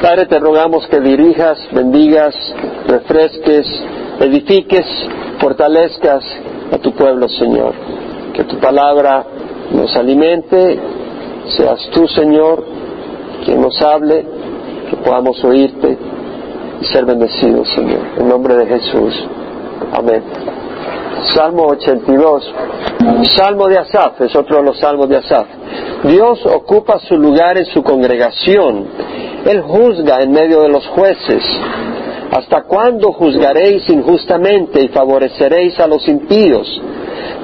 Padre, te rogamos que dirijas, bendigas, refresques, edifiques, fortalezcas a tu pueblo, Señor. Que tu palabra nos alimente, seas tú, Señor, quien nos hable, que podamos oírte y ser bendecidos, Señor. En nombre de Jesús. Amén. Salmo 82. Salmo de Asaf es otro de los salmos de Asaf. Dios ocupa su lugar en su congregación. Él juzga en medio de los jueces. ¿Hasta cuándo juzgaréis injustamente y favoreceréis a los impíos?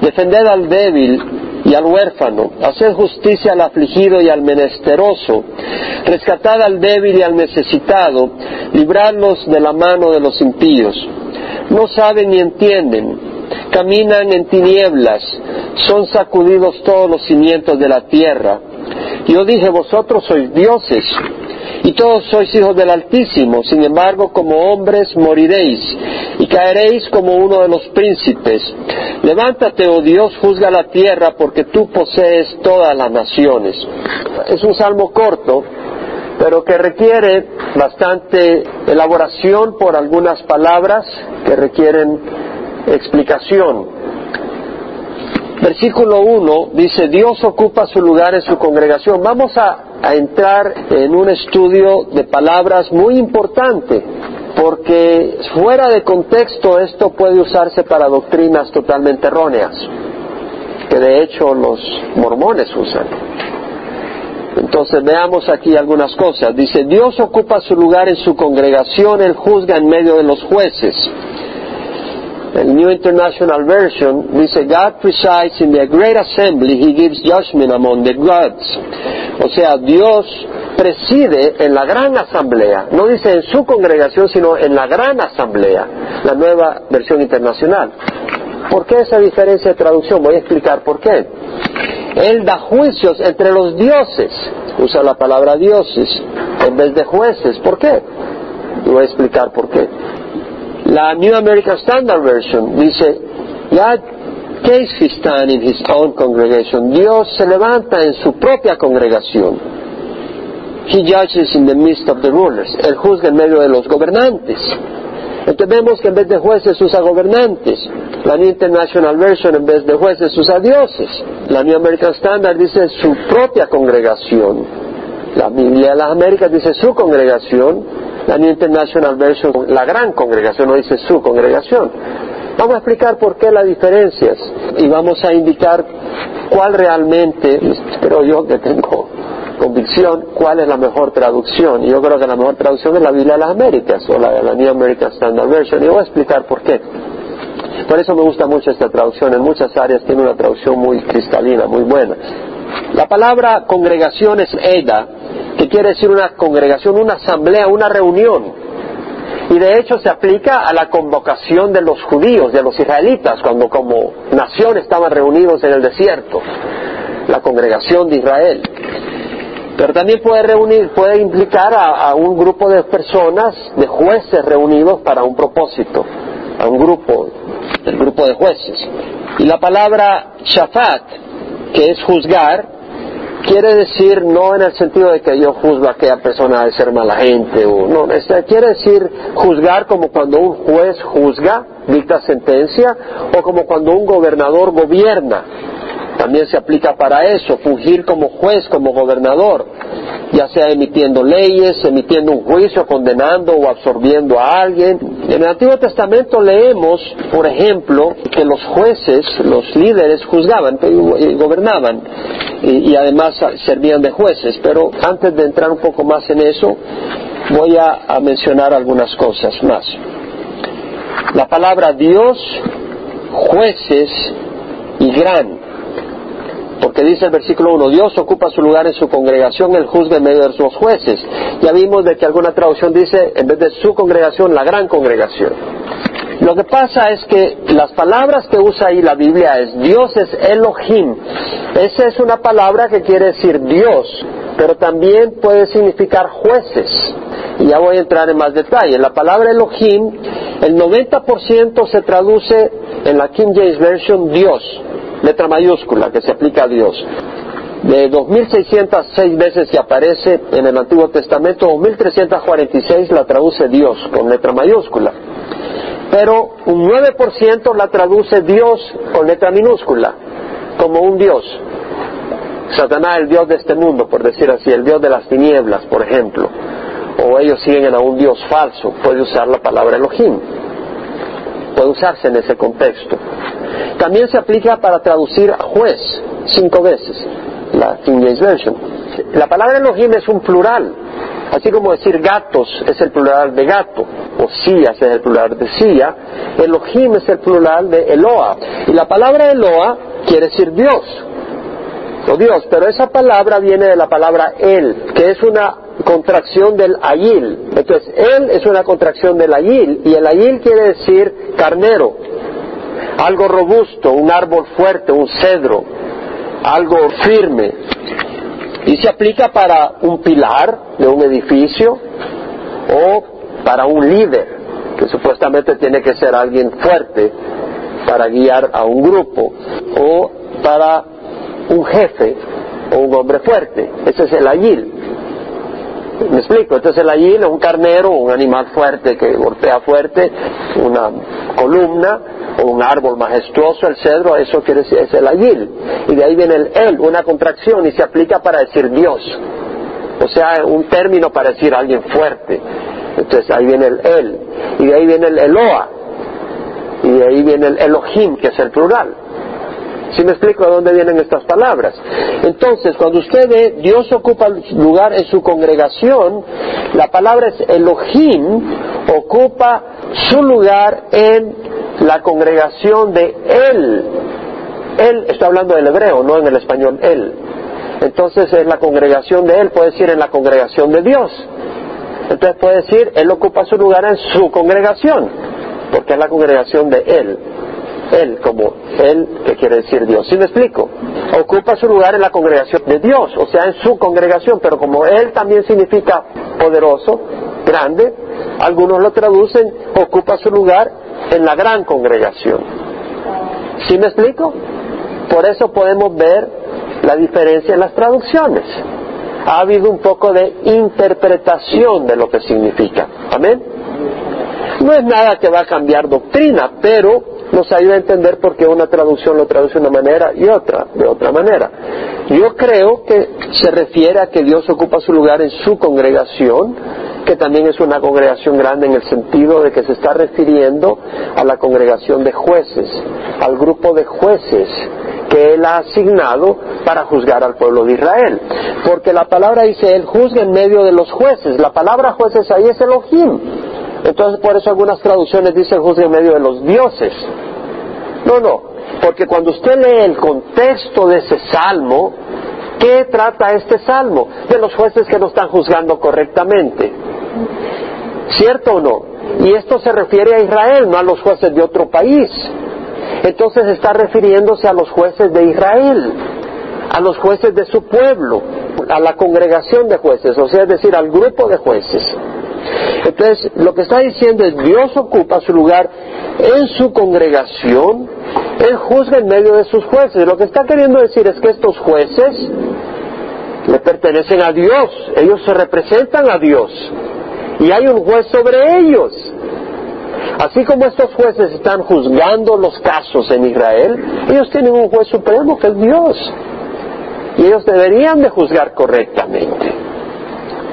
Defended al débil y al huérfano, haced justicia al afligido y al menesteroso, rescatad al débil y al necesitado, libradlos de la mano de los impíos. No saben ni entienden, caminan en tinieblas, son sacudidos todos los cimientos de la tierra. Yo dije, vosotros sois dioses, y todos sois hijos del Altísimo, sin embargo como hombres moriréis y caeréis como uno de los príncipes. Levántate, oh Dios, juzga la tierra porque tú posees todas las naciones. Es un salmo corto, pero que requiere bastante elaboración por algunas palabras que requieren explicación. Versículo 1 dice, Dios ocupa su lugar en su congregación. Vamos a, entrar en un estudio de palabras muy importante, porque fuera de contexto esto puede usarse para doctrinas totalmente erróneas, que de hecho los mormones usan. Entonces veamos aquí algunas cosas. Dice, Dios ocupa su lugar en su congregación, Él juzga en medio de los jueces. El New International Version dice, God presides in the great assembly, He gives judgment among the gods. O sea, Dios preside en la gran asamblea, no dice en su congregación, sino en la gran asamblea, la nueva versión internacional. ¿Por qué esa diferencia de traducción? Voy a explicar por qué. Él da juicios entre los dioses, usa la palabra dioses en vez de jueces. ¿Por qué? voy a explicar por qué. La New American Standard Version dice, God takes his stand in his own congregation. Dios se levanta en su propia congregación. He judges in the midst of the rulers. Él juzga en medio de los gobernantes. Entonces vemos que en vez de jueces usa gobernantes. La New International Version en vez de jueces usa dioses. La New American Standard dice su propia congregación. La Biblia de las Américas dice su congregación la New International Version, la gran congregación, no dice su congregación. Vamos a explicar por qué las diferencias y vamos a indicar cuál realmente, creo yo que tengo convicción, cuál es la mejor traducción. Y yo creo que la mejor traducción es la Biblia de las Américas o la de la New American Standard Version. Y voy a explicar por qué. Por eso me gusta mucho esta traducción. En muchas áreas tiene una traducción muy cristalina, muy buena. La palabra congregación es EDA, que quiere decir una congregación, una asamblea, una reunión. Y de hecho se aplica a la convocación de los judíos, de los israelitas, cuando como nación estaban reunidos en el desierto, la congregación de Israel. Pero también puede reunir, puede implicar a, a un grupo de personas, de jueces reunidos para un propósito, a un grupo, el grupo de jueces. Y la palabra shafat, que es juzgar, quiere decir no en el sentido de que yo juzgo a aquella persona de ser mala gente o no, quiere decir juzgar como cuando un juez juzga, dicta sentencia o como cuando un gobernador gobierna. También se aplica para eso, fungir como juez, como gobernador, ya sea emitiendo leyes, emitiendo un juicio, condenando o absorbiendo a alguien. En el Antiguo Testamento leemos, por ejemplo, que los jueces, los líderes, juzgaban y gobernaban y, además servían de jueces. Pero antes de entrar un poco más en eso, voy a, a mencionar algunas cosas más. La palabra Dios, jueces y gran porque dice el versículo 1, Dios ocupa su lugar en su congregación, Él juzga en medio de sus jueces. Ya vimos de que alguna traducción dice, en vez de su congregación, la gran congregación. Lo que pasa es que las palabras que usa ahí la Biblia es Dios es Elohim. Esa es una palabra que quiere decir Dios, pero también puede significar jueces. Y ya voy a entrar en más detalle. La palabra Elohim, el 90% se traduce en la King James Version Dios letra mayúscula que se aplica a Dios. de 2.606 veces que aparece en el Antiguo Testamento, 2.346 la traduce Dios con letra mayúscula. Pero un 9% la traduce Dios con letra minúscula, como un Dios. Satanás, el Dios de este mundo, por decir así, el Dios de las tinieblas, por ejemplo. O ellos siguen a un Dios falso, puede usar la palabra Elohim. Puede usarse en ese contexto. También se aplica para traducir juez cinco veces la King James Version. La palabra Elohim es un plural, así como decir gatos es el plural de gato, o sillas es el plural de silla, Elohim es el plural de Eloa. Y la palabra Eloa quiere decir Dios, o Dios, pero esa palabra viene de la palabra El, que es una contracción del ayil. Entonces, él es una contracción del ayil, y el ayil quiere decir carnero, algo robusto, un árbol fuerte, un cedro algo firme. Y se aplica para un pilar de un edificio o para un líder, que supuestamente tiene que ser alguien fuerte para guiar a un grupo, o para un jefe o un hombre fuerte. Ese es el ayil. ¿Me explico? Entonces el ayil es un carnero, un animal fuerte que golpea fuerte, una columna, o un árbol majestuoso, el cedro, eso quiere decir, es el ayil. Y de ahí viene el el, una contracción, y se aplica para decir Dios. O sea, un término para decir alguien fuerte. Entonces ahí viene el el. Y de ahí viene el Eloa. Y de ahí viene el Elohim, que es el plural. ¿Sí me explico de dónde vienen estas palabras? Entonces, cuando usted ve Dios ocupa lugar en su congregación, la palabra es Elohim, ocupa su lugar en la congregación de Él. Él está hablando del hebreo, no en el español Él. Entonces, en la congregación de Él puede decir en la congregación de Dios. Entonces puede decir, Él ocupa su lugar en su congregación, porque es la congregación de Él. Él como Él, que quiere decir Dios. ¿Sí me explico? Ocupa su lugar en la congregación de Dios, o sea, en su congregación, pero como Él también significa poderoso, grande, algunos lo traducen, ocupa su lugar en la gran congregación. ¿Sí me explico? Por eso podemos ver la diferencia en las traducciones. Ha habido un poco de interpretación de lo que significa. Amén. No es nada que va a cambiar doctrina, pero nos ayuda a entender por qué una traducción lo traduce de una manera y otra de otra manera. Yo creo que se refiere a que Dios ocupa su lugar en su congregación, que también es una congregación grande en el sentido de que se está refiriendo a la congregación de jueces, al grupo de jueces que Él ha asignado para juzgar al pueblo de Israel. Porque la palabra dice, Él juzga en medio de los jueces. La palabra jueces ahí es Elohim. Entonces por eso algunas traducciones dicen juzga en medio de los dioses. No, no, porque cuando usted lee el contexto de ese salmo, ¿qué trata este salmo? De los jueces que no están juzgando correctamente. ¿Cierto o no? Y esto se refiere a Israel, no a los jueces de otro país. Entonces está refiriéndose a los jueces de Israel, a los jueces de su pueblo, a la congregación de jueces, o sea, es decir, al grupo de jueces. Entonces, lo que está diciendo es, Dios ocupa su lugar en su congregación, Él juzga en medio de sus jueces. Lo que está queriendo decir es que estos jueces le pertenecen a Dios, ellos se representan a Dios, y hay un juez sobre ellos. Así como estos jueces están juzgando los casos en Israel, ellos tienen un juez supremo que es Dios. Y ellos deberían de juzgar correctamente.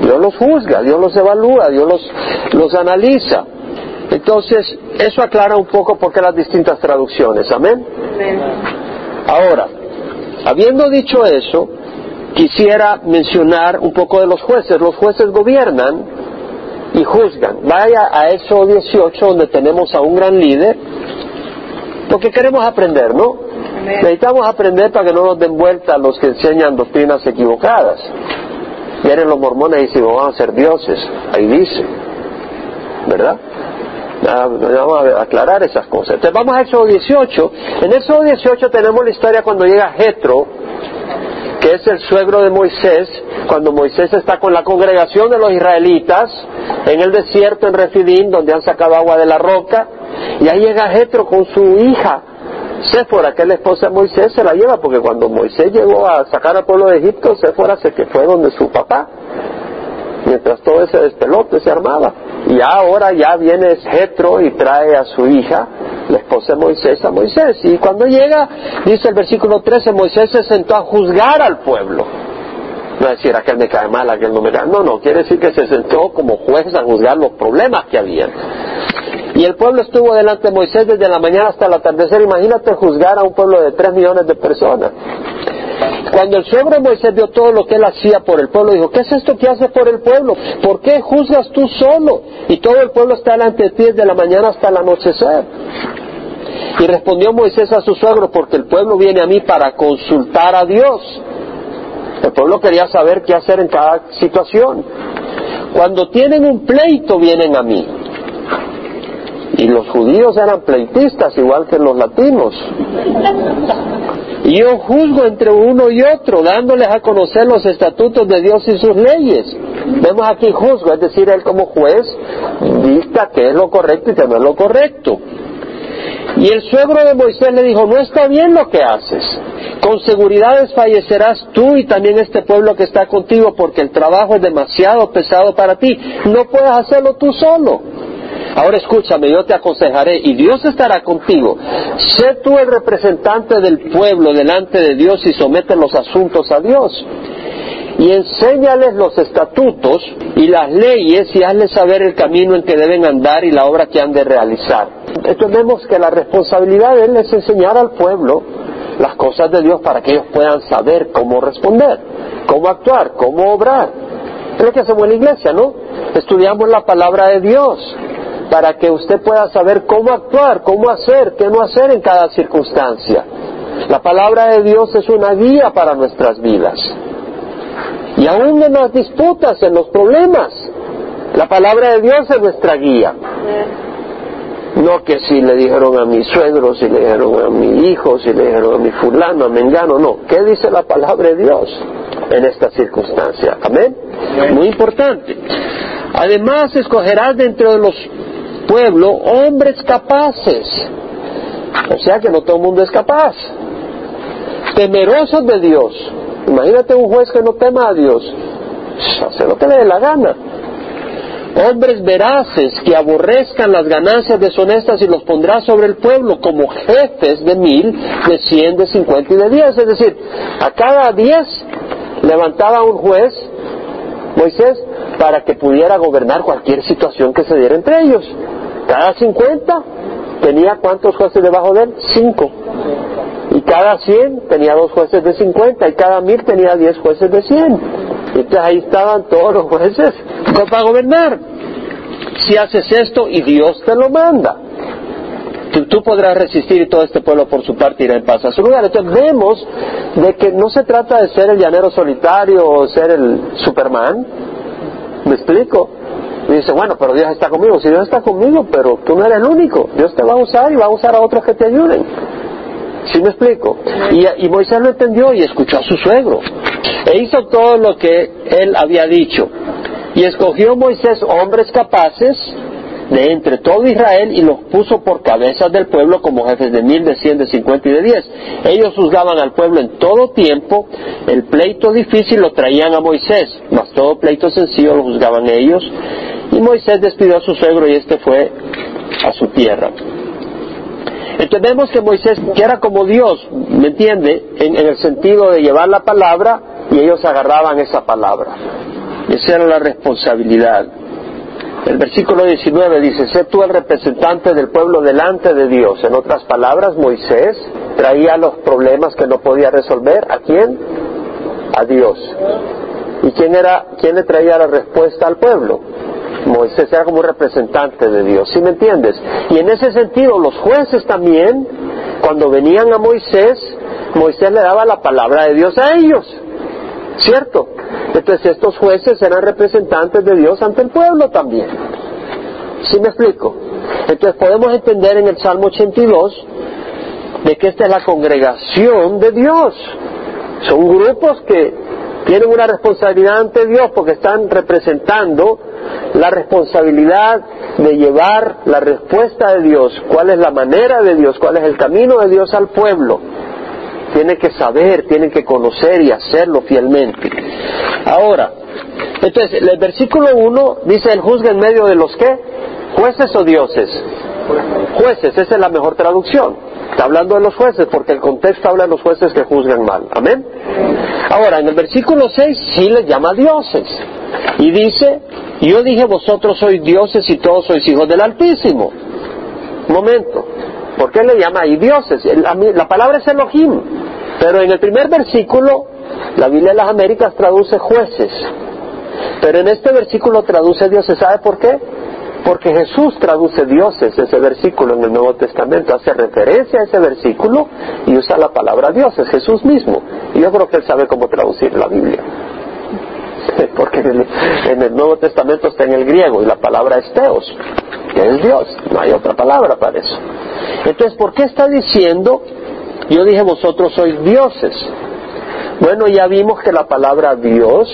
Dios los juzga, Dios los evalúa, Dios los, los analiza. Entonces, eso aclara un poco por qué las distintas traducciones. Amén. Ahora, habiendo dicho eso, quisiera mencionar un poco de los jueces. Los jueces gobiernan y juzgan. Vaya a eso 18 donde tenemos a un gran líder, porque queremos aprender, ¿no? Necesitamos aprender para que no nos den vuelta los que enseñan doctrinas equivocadas. Vienen los mormones y dicen, vamos a ser dioses. Ahí dice. ¿Verdad? Vamos a aclarar esas cosas. Entonces vamos a Éxodo 18. En Éxodo 18 tenemos la historia cuando llega Jetro, que es el suegro de Moisés, cuando Moisés está con la congregación de los israelitas en el desierto en Refidim, donde han sacado agua de la roca, y ahí llega Jetro con su hija, Séfora, que es la esposa de Moisés, se la lleva porque cuando Moisés llegó a sacar al pueblo de Egipto, Séfora se que fue donde su papá, mientras todo ese despelote se armaba. Y ahora ya viene Jetro y trae a su hija, la esposa de Moisés, a Moisés. Y cuando llega, dice el versículo 13, Moisés se sentó a juzgar al pueblo. No decir, aquel me cae mal, aquel no me cae No, no, quiere decir que se sentó como juez a juzgar los problemas que había. Y el pueblo estuvo delante de Moisés desde la mañana hasta el atardecer. Imagínate juzgar a un pueblo de tres millones de personas. Cuando el suegro de Moisés vio todo lo que él hacía por el pueblo, dijo, ¿qué es esto que haces por el pueblo? ¿Por qué juzgas tú solo? Y todo el pueblo está delante de ti desde la mañana hasta el anochecer. Y respondió Moisés a su suegro, porque el pueblo viene a mí para consultar a Dios. El pueblo quería saber qué hacer en cada situación. Cuando tienen un pleito vienen a mí. Y los judíos eran pleitistas igual que los latinos. Y yo juzgo entre uno y otro, dándoles a conocer los estatutos de Dios y sus leyes. Vemos aquí juzgo, es decir, él como juez dicta qué es lo correcto y qué no es lo correcto. Y el suegro de Moisés le dijo, no está bien lo que haces. Con seguridad desfallecerás tú y también este pueblo que está contigo porque el trabajo es demasiado pesado para ti. No puedes hacerlo tú solo. Ahora escúchame, yo te aconsejaré y Dios estará contigo. Sé tú el representante del pueblo delante de Dios y somete los asuntos a Dios. Y enséñales los estatutos y las leyes y hazles saber el camino en que deben andar y la obra que han de realizar. Entendemos que la responsabilidad de él es enseñar al pueblo las cosas de Dios para que ellos puedan saber cómo responder, cómo actuar, cómo obrar. Es lo que hacemos en la iglesia, ¿no? Estudiamos la palabra de Dios, para que usted pueda saber cómo actuar, cómo hacer, qué no hacer en cada circunstancia. La palabra de Dios es una guía para nuestras vidas. Y aún en las disputas, en los problemas, la palabra de Dios es nuestra guía. No que si le dijeron a mi suegro, si le dijeron a mi hijo, si le dijeron a mi fulano, a mengano, no. ¿Qué dice la palabra de Dios en esta circunstancia? Amén. Muy importante. Además, escogerás dentro de los pueblo hombres capaces. O sea que no todo el mundo es capaz. Temerosos de Dios. Imagínate un juez que no tema a Dios. Hace lo que le dé la gana. Hombres veraces que aborrezcan las ganancias deshonestas y los pondrá sobre el pueblo como jefes de mil, de cien, de cincuenta y de diez. Es decir, a cada diez levantaba un juez, Moisés, para que pudiera gobernar cualquier situación que se diera entre ellos. Cada 50 tenía cuántos jueces debajo de él? Cinco. Y cada 100 tenía dos jueces de 50 y cada mil tenía diez jueces de 100. Entonces ahí estaban todos los jueces para gobernar. Si haces esto y Dios te lo manda, tú, tú, podrás resistir y todo este pueblo por su parte irá en paz a su lugar. Entonces vemos de que no se trata de ser el llanero solitario o ser el Superman, ¿Me explico? Y dice, bueno, pero Dios está conmigo. Si Dios está conmigo, pero tú no eres el único. Dios te va a usar y va a usar a otros que te ayuden. ¿Sí me explico? Y, y, Moisés lo entendió y escuchó a su suegro. E hizo todo lo que él había dicho. Y escogió Moisés hombres capaces de entre todo Israel y los puso por cabezas del pueblo como jefes de mil, de cien, de cincuenta y de diez. Ellos juzgaban al pueblo en todo tiempo, el pleito difícil lo traían a Moisés, mas todo pleito sencillo lo juzgaban ellos. Y Moisés despidió a su suegro y este fue a su tierra. Entendemos que Moisés, que era como Dios, ¿me entiende? En, en el sentido de llevar la palabra y ellos agarraban esa palabra. Esa era la responsabilidad. El versículo 19 dice, sé tú el representante del pueblo delante de Dios. En otras palabras, Moisés traía los problemas que no podía resolver. ¿A quién? A Dios. ¿Y quién era, quién le traía la respuesta al pueblo? Moisés era como representante de Dios, ¿sí me entiendes? Y en ese sentido, los jueces también, cuando venían a Moisés, Moisés le daba la palabra de Dios a ellos. ¿Cierto? Entonces estos jueces eran representantes de Dios ante el pueblo también. ¿Sí me explico? Entonces podemos entender en el Salmo 82 de que esta es la congregación de Dios. Son grupos que tienen una responsabilidad ante Dios porque están representando la responsabilidad de llevar la respuesta de Dios, cuál es la manera de Dios, cuál es el camino de Dios al pueblo. Tiene que saber, tiene que conocer y hacerlo fielmente. Ahora, entonces, el versículo 1 dice, el juzga en medio de los qué? ¿Jueces o dioses? Jueces, esa es la mejor traducción. Está hablando de los jueces porque el contexto habla de los jueces que juzgan mal. Amén. Ahora, en el versículo 6 sí les llama dioses. Y dice, yo dije vosotros sois dioses y todos sois hijos del Altísimo. Momento. ¿Por qué le llama ahí dioses? La palabra es Elohim. Pero en el primer versículo, la Biblia de las Américas traduce jueces. Pero en este versículo traduce dioses. ¿Sabe por qué? Porque Jesús traduce dioses ese versículo en el Nuevo Testamento, hace referencia a ese versículo y usa la palabra dioses, Jesús mismo. Y yo creo que él sabe cómo traducir la Biblia. Porque en el, Nuevo Testamento está en el griego y la palabra es teos, que es Dios, no hay otra palabra para eso. Entonces, ¿por qué está diciendo, yo dije vosotros sois dioses? Bueno, ya vimos que la palabra Dios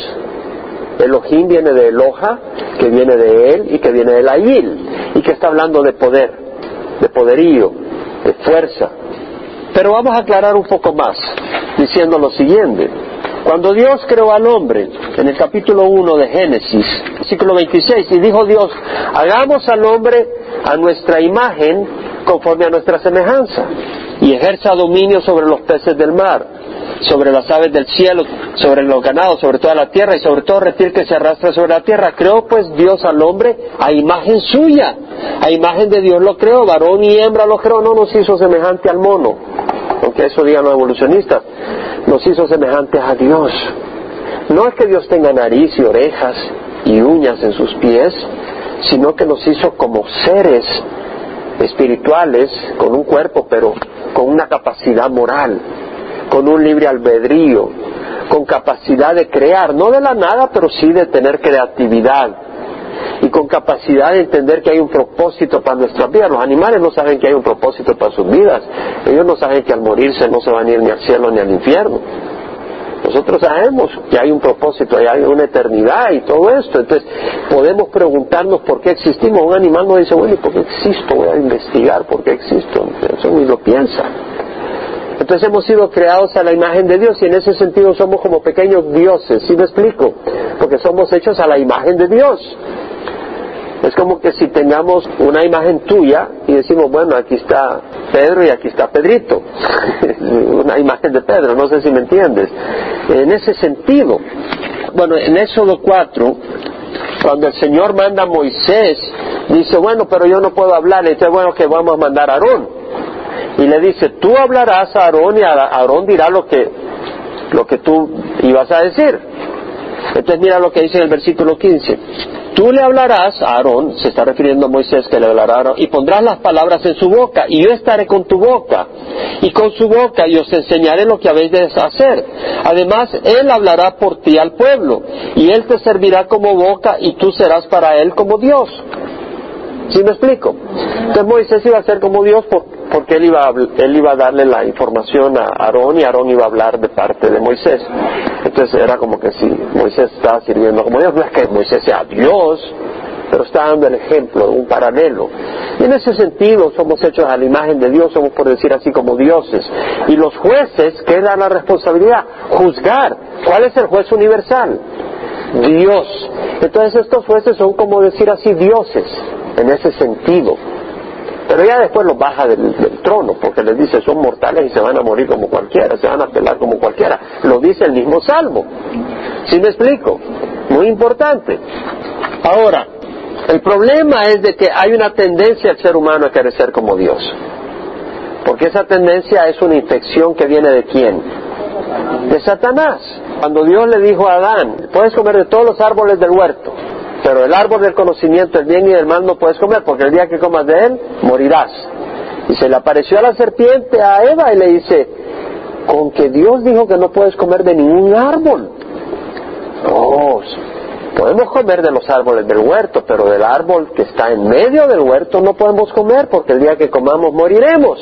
Elohim viene de Eloja, que viene de él y que viene de Ayil, y que está hablando de poder, de poderío, de fuerza. Pero vamos a aclarar un poco más, diciendo lo siguiente. Cuando Dios creó al hombre, en el capítulo 1 de Génesis, versículo 26, y dijo Dios, hagamos al hombre a nuestra imagen conforme a nuestra semejanza, y ejerza dominio sobre los peces del mar, sobre las aves del cielo, sobre los ganados, sobre toda la tierra y sobre todo reptil que se arrastra sobre la tierra. Creó pues Dios al hombre a imagen suya, a imagen de Dios lo creó, varón y hembra lo creó, no nos hizo semejante al mono, aunque eso digan los evolucionistas, nos hizo semejantes a Dios. No es que Dios tenga nariz y orejas y uñas en sus pies, sino que nos hizo como seres espirituales, con un cuerpo, pero con una capacidad moral con un libre albedrío, con capacidad de crear, no de la nada, pero sí de tener creatividad y con capacidad de entender que hay un propósito para nuestras vidas. Los animales no saben que hay un propósito para sus vidas. Ellos no saben que al morirse no se van a ir ni al cielo ni al infierno. Nosotros sabemos que hay un propósito, hay una eternidad y todo esto. Entonces, podemos preguntarnos por qué existimos. Un animal no dice, bueno, ¿y por qué existo? Voy a investigar por qué existo. Eso ni lo piensa. Entonces hemos sido creados a la imagen de Dios y en ese sentido somos como pequeños dioses, ¿sí me explico? Porque somos hechos a la imagen de Dios. Es como que si tengamos una imagen tuya y decimos, bueno, aquí está Pedro y aquí está Pedrito. una imagen de Pedro, no sé si me entiendes. En ese sentido, bueno, en Éxodo 4, cuando el Señor manda a Moisés, dice, bueno, pero yo no puedo hablar, entonces bueno que vamos a mandar a Aarón y le dice, tú hablarás a Aarón y Aarón dirá lo que, lo que tú ibas a decir. Entonces mira lo que dice en el versículo 15. Tú le hablarás a Aarón, se está refiriendo a Moisés que le hablará a Aarón, y pondrás las palabras en su boca, y yo estaré con tu boca, y con su boca, y os enseñaré lo que habéis de hacer. Además, él hablará por ti al pueblo, y él te servirá como boca, y tú serás para él como Dios. ¿Sí me explico? Entonces Moisés iba a ser como Dios porque él iba, a, él iba a darle la información a Aarón y Aarón iba a hablar de parte de Moisés. Entonces era como que si Moisés estaba sirviendo como Dios, no es que Moisés sea Dios, pero está dando el ejemplo, un paralelo. Y en ese sentido somos hechos a la imagen de Dios, somos por decir así como dioses. Y los jueces, ¿qué dan la responsabilidad? Juzgar. ¿Cuál es el juez universal? Dios. Entonces estos jueces son como decir así dioses en ese sentido. Pero ya después los baja del, trono, porque les dice, son mortales y se van a morir como cualquiera, se van a pelar como cualquiera. Lo dice el mismo Salmo. ¿Sí me explico? Muy importante. Ahora, el problema es de que hay una tendencia al ser humano a querer ser como Dios. Porque esa tendencia es una infección que viene de quién? De Satanás. Cuando Dios le dijo a Adán, puedes comer de todos los árboles del huerto, pero el árbol del conocimiento, el bien y el mal no puedes comer, porque el día que comas de él, morirás. Y se le apareció a la serpiente a Eva y le dice, con que Dios dijo que no puedes comer de ningún árbol. No, podemos comer de los árboles del huerto, pero del árbol que está en medio del huerto no podemos comer, porque el día que comamos moriremos.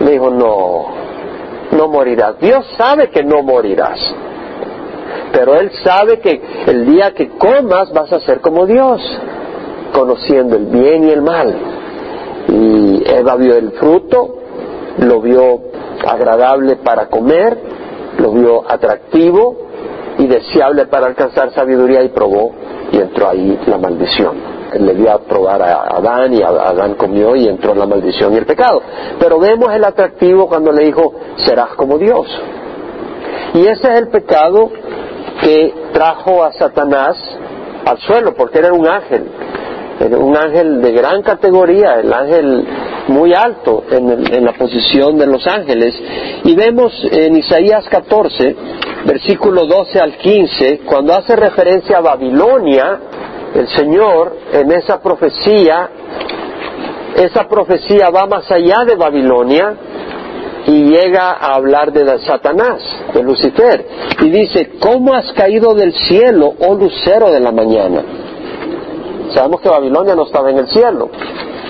Le dijo, no, no morirás. Dios sabe que no morirás. Pero él sabe que el día que comas vas a ser como Dios, conociendo el bien y el mal. Y Eva vio el fruto, lo vio agradable para comer, lo vio atractivo y deseable para alcanzar sabiduría y probó y entró ahí la maldición le dio a probar a Adán y Adán comió y entró en la maldición y el pecado. Pero vemos el atractivo cuando le dijo, serás como Dios. Y ese es el pecado que trajo a Satanás al suelo, porque era un ángel, un ángel de gran categoría, el ángel muy alto en, en, la posición de los ángeles. Y vemos en Isaías 14, versículo 12 al 15, cuando hace referencia a Babilonia, el Señor en esa profecía, esa profecía va más allá de Babilonia y llega a hablar de Satanás, de Lucifer, y dice, ¿cómo has caído del cielo, oh lucero de la mañana? Sabemos que Babilonia no estaba en el cielo.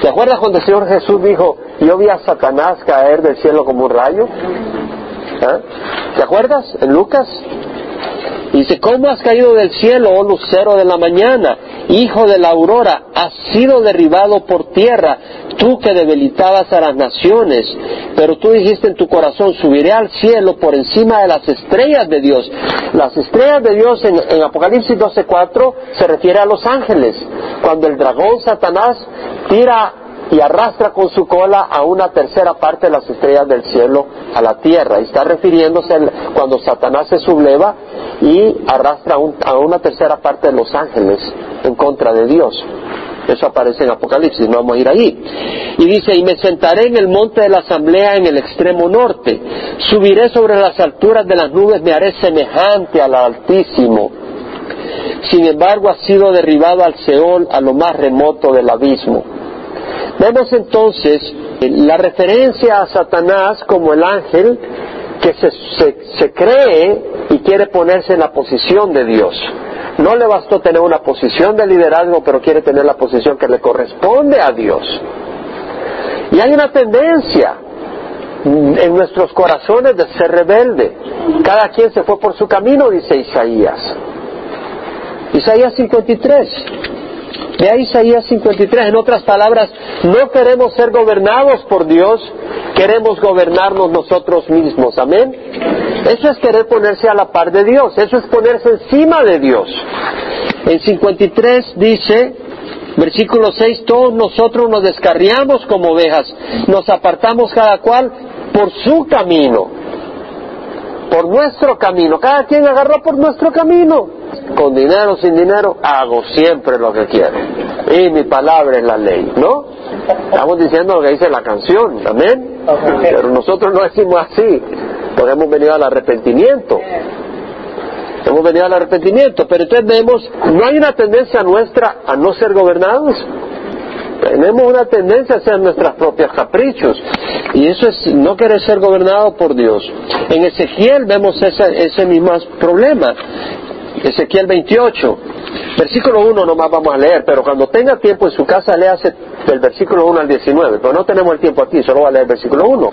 ¿Te acuerdas cuando el Señor Jesús dijo, yo vi a Satanás caer del cielo como un rayo? ¿Ah? ¿Te acuerdas? En Lucas. Dice, ¿cómo has caído del cielo, oh lucero de la mañana, hijo de la aurora? Has sido derribado por tierra, tú que debilitabas a las naciones. Pero tú dijiste en tu corazón, subiré al cielo por encima de las estrellas de Dios. Las estrellas de Dios en, Apocalipsis 12.4 se refiere a los ángeles. Cuando el dragón Satanás tira y arrastra con su cola a una tercera parte de las estrellas del cielo a la tierra. Y está refiriéndose cuando Satanás se subleva y arrastra a una tercera parte de los ángeles en contra de Dios. Eso aparece en Apocalipsis, no vamos a ir ahí. Y dice, y me sentaré en el monte de la asamblea en el extremo norte, subiré sobre las alturas de las nubes, me haré semejante al Altísimo. Sin embargo, ha sido derribado al Seol, a lo más remoto del abismo. Vemos entonces la referencia a Satanás como el ángel que se, cree y quiere ponerse en la posición de Dios. No le bastó tener una posición de liderazgo, pero quiere tener la posición que le corresponde a Dios. Y hay una tendencia en nuestros corazones de ser rebelde. Cada quien se fue por su camino, dice Isaías. Isaías 53. Vea Isaías 53. En otras palabras, no queremos ser gobernados por Dios, queremos gobernarnos nosotros mismos. Amén. Eso es querer ponerse a la par de Dios. Eso es ponerse encima de Dios. En 53 dice, versículo 6, todos nosotros nos descarriamos como ovejas, nos apartamos cada cual por su camino, por nuestro camino. Cada quien agarró por nuestro camino con dinero o sin dinero, hago siempre lo que quiero. Y mi palabra es la ley, ¿no? Estamos diciendo lo que dice la canción, amén. Pero nosotros no decimos así, porque hemos venido al arrepentimiento. Hemos venido al arrepentimiento, pero entonces vemos, no hay una tendencia nuestra a no ser gobernados. Tenemos una tendencia a ser nuestros propios caprichos. Y eso es no querer ser gobernado por Dios. En Ezequiel vemos ese, ese mismo problema. Ezequiel 28, versículo 1 nomás vamos a leer, pero cuando tenga tiempo en su casa léase del versículo 1 al 19, pero no tenemos el tiempo aquí, solo voy a leer el versículo 1.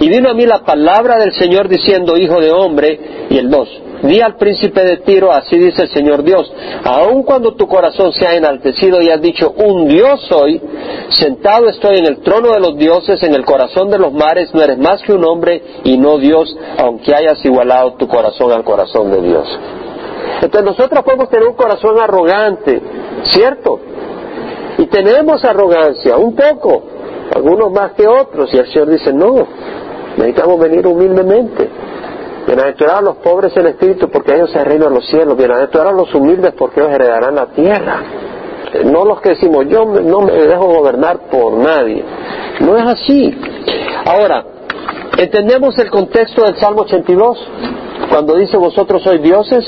Y vino a mí la palabra del Señor diciendo, hijo de hombre, y el 2, di al príncipe de Tiro, así dice el Señor Dios, aun cuando tu corazón se ha enaltecido y has dicho, un Dios soy, sentado estoy en el trono de los dioses, en el corazón de los mares, no eres más que un hombre y no Dios, aunque hayas igualado tu corazón al corazón de Dios. Entonces nosotros podemos tener un corazón arrogante, ¿cierto? Y tenemos arrogancia, un poco, algunos más que otros, y el Señor dice, no, necesitamos venir humildemente. Bienaventurados los pobres en espíritu, porque ellos se reinan los cielos. Bienaventurados los humildes, porque ellos heredarán la tierra. No los que decimos, yo no me dejo gobernar por nadie. No es así. Ahora, ¿entendemos el contexto del Salmo 82? Cuando dice, vosotros sois dioses,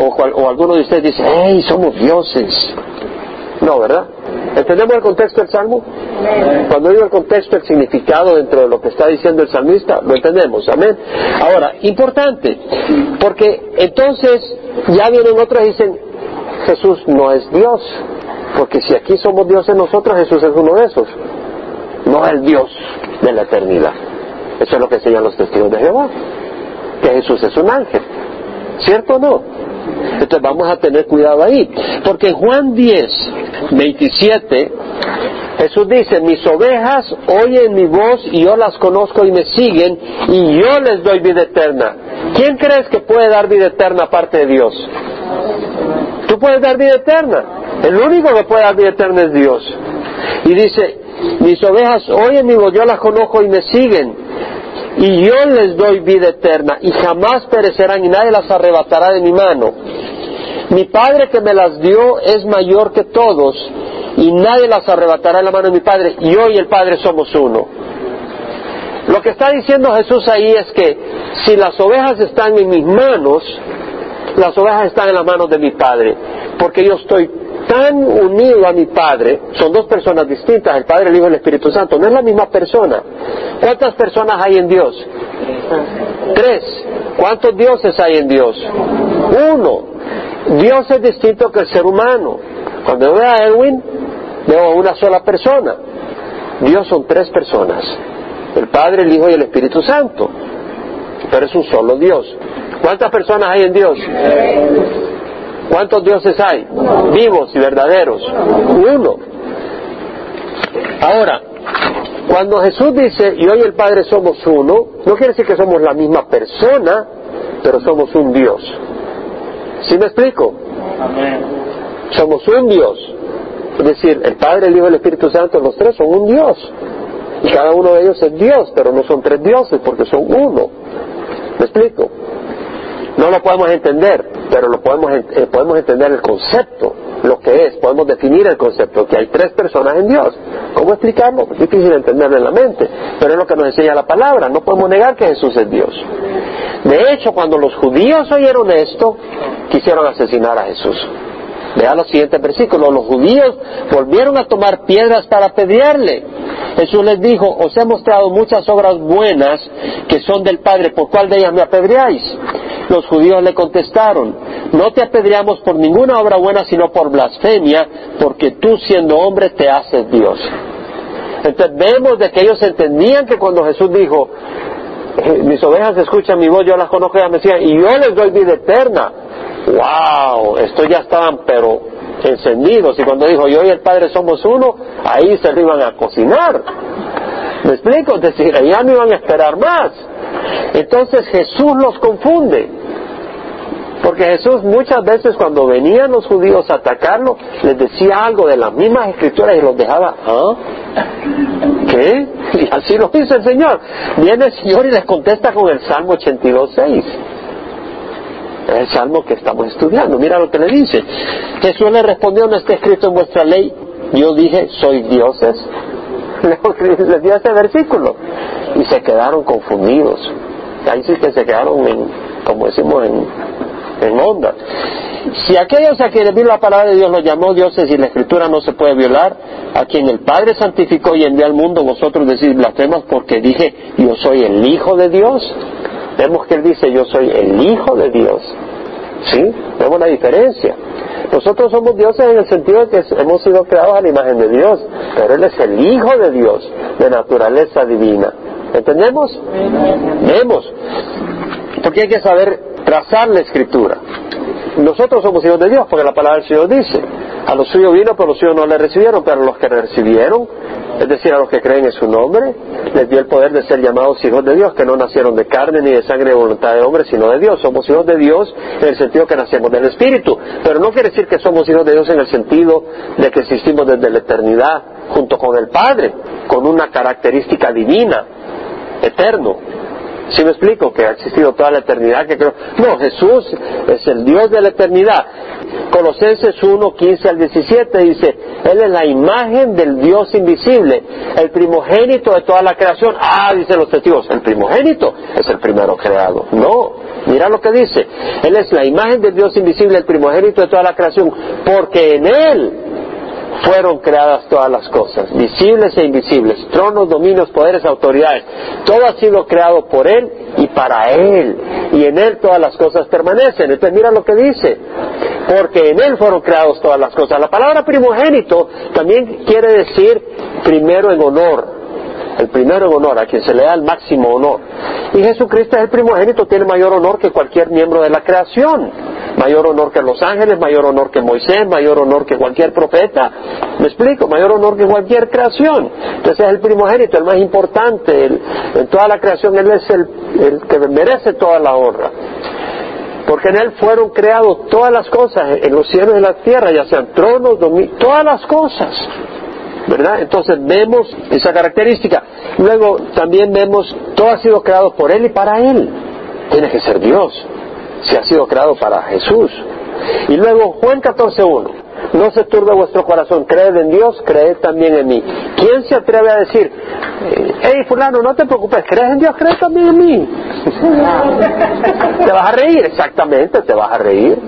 o, o alguno de ustedes dice, ¡hey, somos dioses! No, ¿verdad? ¿Entendemos el contexto del salmo? Cuando digo el contexto, el significado dentro de lo que está diciendo el salmista, lo entendemos, amén. Ahora, importante, porque entonces ya vienen otros y dicen, Jesús no es Dios, porque si aquí somos dioses nosotros, Jesús es uno de esos, no es el Dios de la eternidad. Eso es lo que enseñan los testigos de Jehová, que Jesús es un ángel. ¿Cierto o no? Entonces vamos a tener cuidado ahí. Porque Juan 10, 27, Jesús dice, mis ovejas oyen mi voz y yo las conozco y me siguen y yo les doy vida eterna. ¿Quién crees que puede dar vida eterna aparte de Dios? Tú puedes dar vida eterna. El único que puede dar vida eterna es Dios. Y dice, mis ovejas oyen mi voz, yo las conozco y me siguen. Y yo les doy vida eterna y jamás perecerán y nadie las arrebatará de mi mano. Mi Padre que me las dio es mayor que todos y nadie las arrebatará de la mano de mi Padre. Y yo y el Padre somos uno. Lo que está diciendo Jesús ahí es que si las ovejas están en mis manos, las ovejas están en las manos de mi Padre, porque yo estoy tan unido a mi Padre, son dos personas distintas, el Padre, el Hijo y el Espíritu Santo, no es la misma persona. ¿Cuántas personas hay en Dios? Tres. ¿Cuántos dioses hay en Dios? Uno. Dios es distinto que el ser humano. Cuando veo a Edwin, veo a una sola persona. Dios son tres personas. El Padre, el Hijo y el Espíritu Santo. Pero es un solo Dios. ¿Cuántas personas hay en Dios? ¿Cuántos dioses hay? Vivos y verdaderos. Uno. Ahora, cuando Jesús dice, y hoy el Padre somos uno, no quiere decir que somos la misma persona, pero somos un Dios. ¿Sí me explico? Somos un Dios. Es decir, el Padre, el Hijo y el Espíritu Santo, los tres son un Dios. Y cada uno de ellos es Dios, pero no son tres dioses porque son uno. ¿Me explico? No lo podemos entender, pero lo podemos, eh, podemos entender el concepto, lo que es, podemos definir el concepto, que hay tres personas en Dios. ¿Cómo explicarlo? Es difícil entenderlo en la mente, pero es lo que nos enseña la palabra, no podemos negar que Jesús es Dios. De hecho, cuando los judíos oyeron esto, quisieron asesinar a Jesús. Vea los siguientes versículos. Los judíos volvieron a tomar piedras para apedrearle. Jesús les dijo, os he mostrado muchas obras buenas que son del Padre, ¿por cuál de ellas me apedreáis? Los judíos le contestaron, no te apedreamos por ninguna obra buena, sino por blasfemia, porque tú siendo hombre te haces Dios. Entonces vemos de que ellos entendían que cuando Jesús dijo, eh, mis ovejas escuchan mi voz, yo las conozco y me decían, y yo les doy vida eterna wow, esto ya estaban pero encendidos y cuando dijo yo y el Padre somos uno, ahí se lo iban a cocinar. ¿Me explico? Es decir, ya no iban a esperar más. Entonces Jesús los confunde. Porque Jesús muchas veces cuando venían los judíos a atacarlo, les decía algo de las mismas escrituras y los dejaba, ¿ah? ¿Qué? Y así lo dice el Señor. Viene el Señor y les contesta con el Salmo 82.6 el salmo que estamos estudiando. Mira lo que le dice. Jesús le respondió, no está escrito en vuestra ley. Yo dije, soy dioses. Les dio ese versículo. Y se quedaron confundidos. Ahí sí que se quedaron, en, como decimos, en, en onda. Si aquellos a quienes vino la palabra de Dios los llamó dioses y la escritura no se puede violar, a quien el Padre santificó y envió al mundo, vosotros decís blasfemas porque dije, yo soy el Hijo de Dios. Vemos que él dice, yo soy el Hijo de Dios. ¿Sí? Vemos la diferencia. Nosotros somos dioses en el sentido de que hemos sido creados a la imagen de Dios, pero Él es el Hijo de Dios, de naturaleza divina. ¿Entendemos? Vemos. Porque hay que saber trazar la escritura. Nosotros somos hijos de Dios, porque la palabra del Señor dice, a los suyos vino, pero los suyos no le recibieron, pero los que recibieron, es decir, a los que creen en su nombre, les dio el poder de ser llamados hijos de Dios, que no nacieron de carne ni de sangre de voluntad de hombre, sino de Dios. Somos hijos de Dios en el sentido que nacemos del Espíritu, pero no quiere decir que somos hijos de Dios en el sentido de que existimos desde la eternidad junto con el Padre, con una característica divina, eterno. ¿Sí me explico? Que ha existido toda la eternidad que creo. No, Jesús es el Dios de la eternidad. Colosenses 1, 15 al 17 dice, Él es la imagen del Dios invisible, el primogénito de toda la creación. Ah, dicen los testigos, el primogénito es el primero creado. No, mira lo que dice. Él es la imagen del Dios invisible, el primogénito de toda la creación, porque en Él fueron creadas todas las cosas, visibles e invisibles, tronos, dominios, poderes, autoridades. Todo ha sido creado por Él y para Él. Y en Él todas las cosas permanecen. Entonces mira lo que dice. Porque en Él fueron creadas todas las cosas. La palabra primogénito también quiere decir primero en honor. El primero en honor, a quien se le da el máximo honor. Y Jesucristo es el primogénito, tiene mayor honor que cualquier miembro de la creación, mayor honor que los ángeles, mayor honor que Moisés, mayor honor que cualquier profeta, me explico, mayor honor que cualquier creación. Entonces es el primogénito, el más importante, en toda la creación, Él es el, el que merece toda la honra porque en Él fueron creados todas las cosas, en los cielos y en la tierra, ya sean tronos, todas las cosas. ¿Verdad? Entonces vemos esa característica. Luego también vemos, todo ha sido creado por Él y para Él. Tiene que ser Dios, si ha sido creado para Jesús. Y luego Juan 14.1, no se turbe vuestro corazón, creed en Dios, creed también en mí. ¿Quién se atreve a decir, hey fulano, no te preocupes, crees en Dios, creed también en mí? ¿Te vas a reír? Exactamente, te vas a reír.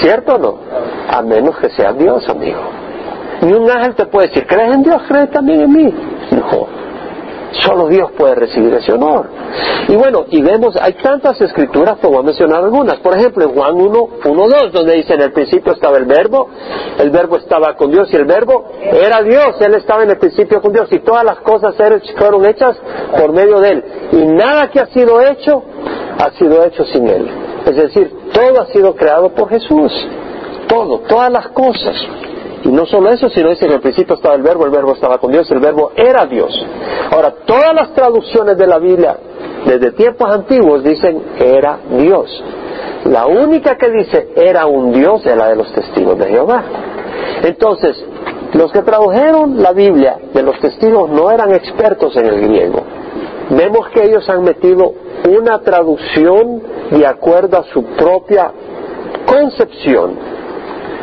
¿Cierto o no? A menos que sea Dios, amigo. Ni un ángel te puede decir, ¿crees en Dios? ¿Crees también en mí? No. Solo Dios puede recibir ese honor. Y bueno, y vemos, hay tantas escrituras, pero voy a mencionar algunas. Por ejemplo, en Juan 1, 1, 2, donde dice, en el principio estaba el verbo, el verbo estaba con Dios y el verbo era Dios, Él estaba en el principio con Dios y todas las cosas fueron hechas por medio de Él. Y nada que ha sido hecho, ha sido hecho sin Él. Es decir, todo ha sido creado por Jesús. Todo, todas las cosas. Y no solo eso, sino que el principio estaba el verbo, el verbo estaba con Dios, el verbo era Dios. Ahora, todas las traducciones de la Biblia, desde tiempos antiguos, dicen era Dios. La única que dice era un Dios es la de los testigos de Jehová. Entonces, los que tradujeron la Biblia de los testigos no eran expertos en el griego. Vemos que ellos han metido una traducción de acuerdo a su propia concepción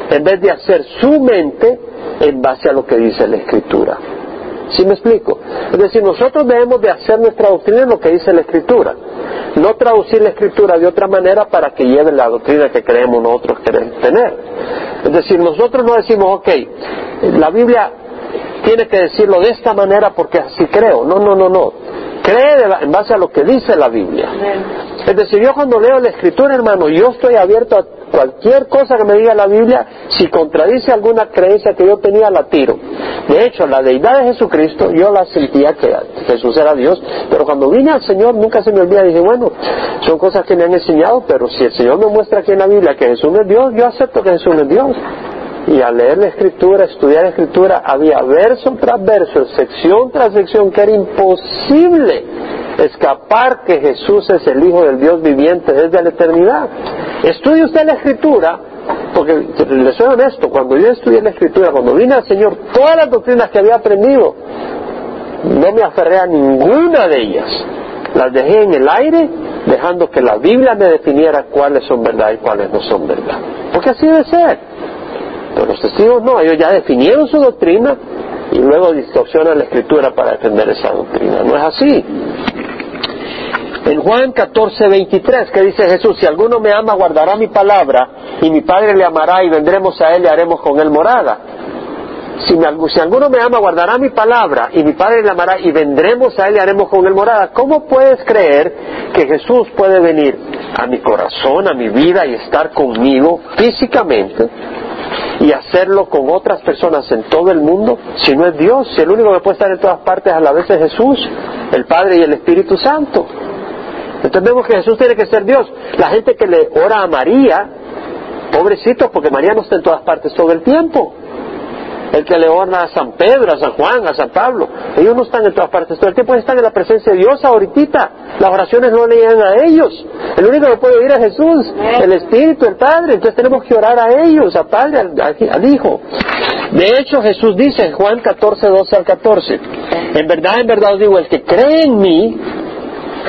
en vez de hacer su mente en base a lo que dice la Escritura. ¿Sí me explico? Es decir, nosotros debemos de hacer nuestra doctrina en lo que dice la Escritura, no traducir la Escritura de otra manera para que lleve la doctrina que creemos nosotros tener. Es decir, nosotros no decimos, ok, la Biblia tiene que decirlo de esta manera porque así creo. No, no, no, no. Cree en base a lo que dice la Biblia. Es decir, yo cuando leo la Escritura, hermano, yo estoy abierto a cualquier cosa que me diga la Biblia, si contradice alguna creencia que yo tenía, la tiro. De hecho, la deidad de Jesucristo, yo la sentía que Jesús era Dios, pero cuando vine al Señor nunca se me olvida, dije, bueno, son cosas que me han enseñado, pero si el Señor me muestra aquí en la Biblia que Jesús es Dios, yo acepto que Jesús es Dios. Y al leer la escritura, estudiar la escritura, había verso tras verso, sección tras sección, que era imposible escapar que Jesús es el Hijo del Dios viviente desde la eternidad. Estudie usted la escritura, porque le soy honesto, cuando yo estudié la escritura, cuando vine al Señor, todas las doctrinas que había aprendido, no me aferré a ninguna de ellas. Las dejé en el aire, dejando que la Biblia me definiera cuáles son verdad y cuáles no son verdad. Porque así debe ser. Pero los testigos no, ellos ya definieron su doctrina y luego distorsionan la escritura para defender esa doctrina. No es así. En Juan 14, 23, que dice Jesús, si alguno me ama, guardará mi palabra, y mi Padre le amará, y vendremos a él y haremos con él morada. Si, si, alguno me ama, guardará mi palabra, y mi Padre le amará, y vendremos a él y haremos con él morada. ¿Cómo puedes creer que Jesús puede venir a mi corazón, a mi vida, y estar conmigo físicamente, y hacerlo con otras personas en todo el mundo, si no es Dios, si el único que puede estar en todas partes a la vez es Jesús, el Padre y el Espíritu Santo. Entonces vemos que Jesús tiene que ser Dios. La gente que le ora a María, pobrecitos, porque María no está en todas partes todo el tiempo. El que le ora a San Pedro, a San Juan, a San Pablo, ellos no están en todas partes todo el tiempo, están en la presencia de Dios ahorita. Las oraciones no le llegan a ellos. El único que puede oír es Jesús, el Espíritu, el Padre. Entonces tenemos que orar a ellos, al Padre, al, al Hijo. De hecho, Jesús dice en Juan 14, 12 al 14, en verdad, en verdad os digo, el que cree en mí,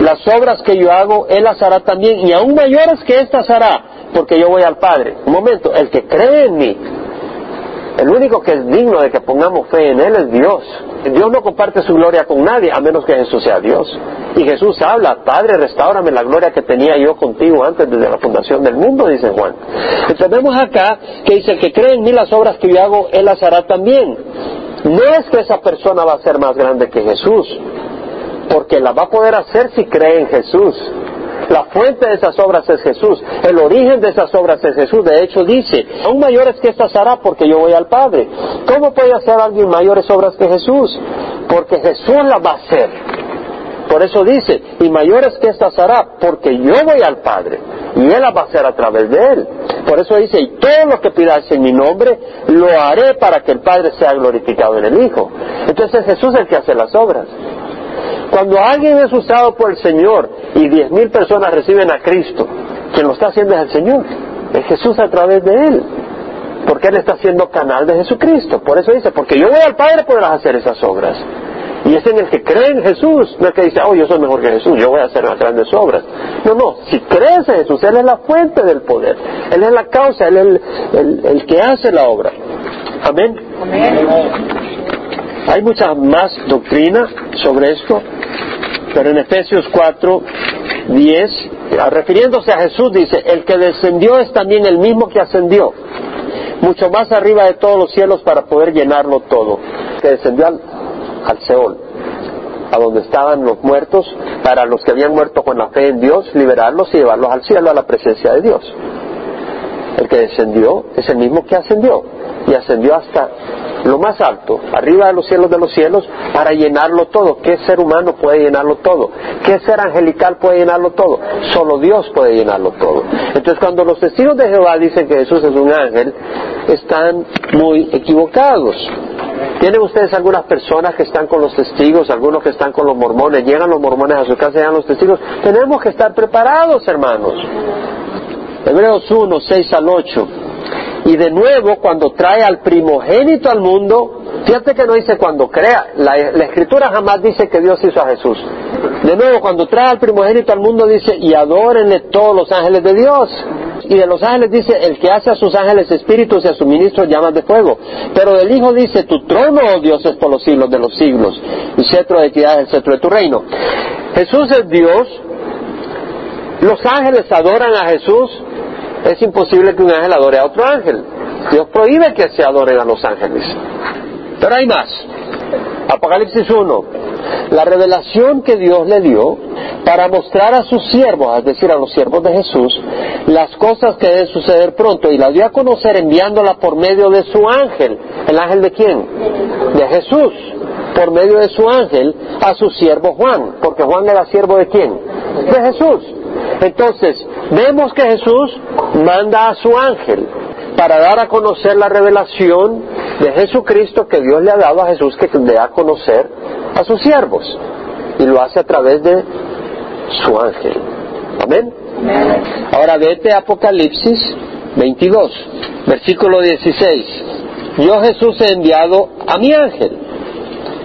las obras que yo hago, Él las hará también, y aún mayores que éstas hará, porque yo voy al Padre. Un momento, el que cree en mí, el único que es digno de que pongamos fe en Él es Dios. Dios no comparte su gloria con nadie, a menos que Jesús sea Dios. Y Jesús habla, Padre, restaurame la gloria que tenía yo contigo antes desde la fundación del mundo, dice Juan. Entonces vemos acá que dice, el que cree en mí las obras que yo hago, Él las hará también. No es que esa persona va a ser más grande que Jesús, porque la va a poder hacer si cree en Jesús. La fuente de esas obras es Jesús. El origen de esas obras es Jesús. De hecho dice, aún mayores que estas hará porque yo voy al Padre. ¿Cómo puede hacer alguien mayores obras que Jesús? porque Jesús la va a hacer. Por eso dice, y mayores que estas hará, porque yo voy al Padre, y Él la va a hacer a través de Él. Por eso dice, y todo lo que pidáis en mi nombre, lo haré para que el Padre sea glorificado en el Hijo. Entonces Jesús es el que hace las obras. Cuando alguien es usado por el Señor y diez mil personas reciben a Cristo, quien lo está haciendo es el Señor, es Jesús a través de Él porque Él está siendo canal de Jesucristo. Por eso dice, porque yo voy al Padre podrás hacer esas obras. Y es en el que cree en Jesús, no es que dice, oh, yo soy mejor que Jesús, yo voy a hacer las grandes obras. No, no, si crees en Jesús, Él es la fuente del poder, Él es la causa, Él es el, el que hace la obra. Amén. Amén. Hay mucha más doctrina sobre esto, pero en Efesios 4, 10, refiriéndose a Jesús, dice, el que descendió es también el mismo que ascendió mucho más arriba de todos los cielos para poder llenarlo todo, que descendió al, al Seol, a donde estaban los muertos, para los que habían muerto con la fe en Dios, liberarlos y llevarlos al cielo, a la presencia de Dios. El que descendió es el mismo que ascendió, y ascendió hasta lo más alto, arriba de los cielos de los cielos, para llenarlo todo. ¿Qué ser humano puede llenarlo todo? ¿Qué ser angelical puede llenarlo todo? Solo Dios puede llenarlo todo. Entonces cuando los testigos de Jehová dicen que Jesús es un ángel, están muy equivocados. ¿Tienen ustedes algunas personas que están con los testigos, algunos que están con los mormones? Llegan los mormones a su casa, llegan los testigos. Tenemos que estar preparados, hermanos. Hebreos 1, 6 al 8. Y de nuevo, cuando trae al primogénito al mundo, fíjate que no dice cuando crea, la, escritura jamás dice que Dios hizo a Jesús. De nuevo, cuando trae al primogénito al mundo dice, y adórenle todos los ángeles de Dios. Y de los ángeles dice, el que hace a sus ángeles espíritus y a sus ministros llamas de fuego. Pero del Hijo dice, tu trono, oh Dios, es por los siglos de los siglos. Y cetro de equidad es el cetro de tu reino. Jesús es Dios. Los ángeles adoran a Jesús es imposible que un ángel adore a otro ángel. Dios prohíbe que se adoren a los ángeles. Pero hay más. Apocalipsis 1. La revelación que Dios le dio para mostrar a sus siervos, es decir, a los siervos de Jesús, las cosas que deben suceder pronto, y la dio a conocer enviándola por medio de su ángel. ¿El ángel de quién? De Jesús. Por medio de su ángel a su siervo Juan. Porque Juan era siervo de quién? De Jesús. Entonces, vemos que Jesús manda a su ángel para dar a conocer la revelación de Jesucristo que Dios le ha dado a Jesús que le da a conocer a sus siervos. Y lo hace a través de su ángel. Amén. Ahora vete a Apocalipsis 22, versículo 16. Yo Jesús he enviado a mi ángel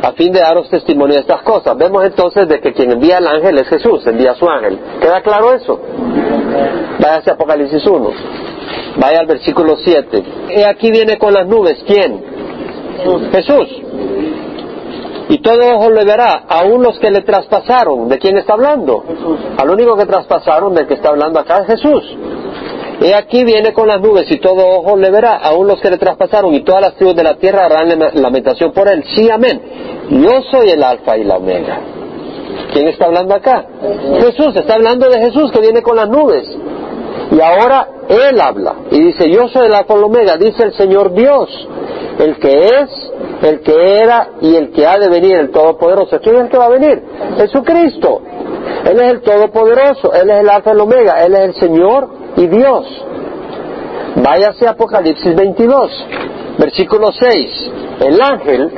a fin de daros testimonio de estas cosas. Vemos entonces de que quien envía al ángel es Jesús, envía a su ángel. ¿Queda claro eso? Vaya hacia Apocalipsis 1. Vaya al versículo 7. Y aquí viene con las nubes. ¿Quién? Jesús. Y todo ojo le verá, aún los que le traspasaron. ¿De quién está hablando? Al único que traspasaron, del que está hablando acá, es Jesús. Y aquí viene con las nubes y todo ojo le verá, aún los que le traspasaron y todas las tribus de la tierra harán lamentación por él. Sí, amén. Yo soy el alfa y la omega. ¿Quién está hablando acá? Jesús, está hablando de Jesús que viene con las nubes. Y ahora Él habla y dice, yo soy el alfa y la omega, dice el Señor Dios, el que es, el que era y el que ha de venir, el Todopoderoso. ¿Quién es el que va a venir? Jesucristo. Él es el Todopoderoso, Él es el alfa y la omega, Él es el Señor y Dios. Váyase a Apocalipsis 22, versículo 6. El ángel